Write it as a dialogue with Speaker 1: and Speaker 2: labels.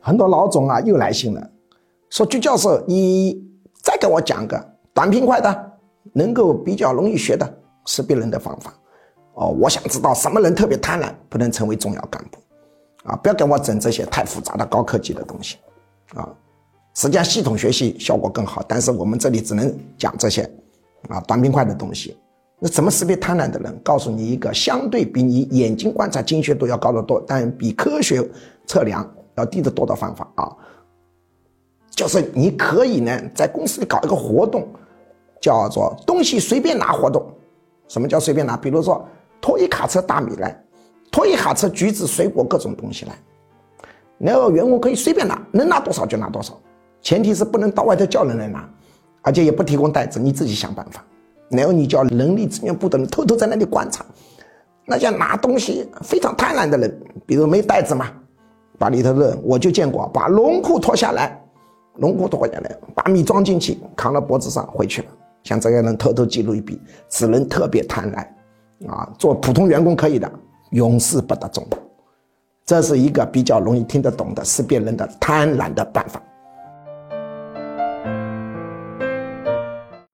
Speaker 1: 很多老总啊又来信了，说鞠教授，你再给我讲个短平快的，能够比较容易学的识别人的方法。哦，我想知道什么人特别贪婪，不能成为重要干部。啊，不要给我整这些太复杂的高科技的东西。啊，实际上系统学习效果更好，但是我们这里只能讲这些啊短平快的东西。那怎么识别贪婪的人？告诉你一个相对比你眼睛观察精确度要高得多，但比科学测量要低得多的方法啊。就是你可以呢，在公司里搞一个活动，叫做东西随便拿活动。什么叫随便拿？比如说拖一卡车大米来，拖一卡车橘子、水果各种东西来，然后员工可以随便拿，能拿多少就拿多少，前提是不能到外头叫人来拿，而且也不提供袋子，你自己想办法。然后你叫人力资源部的人偷偷在那里观察，那些拿东西非常贪婪的人，比如没袋子嘛，把里头的我就见过，把龙裤脱下来，龙裤脱下来，把米装进去，扛到脖子上回去了。像这样人偷偷记录一笔，此人特别贪婪，啊，做普通员工可以的，永世不得中。这是一个比较容易听得懂的识别人的贪婪的办法。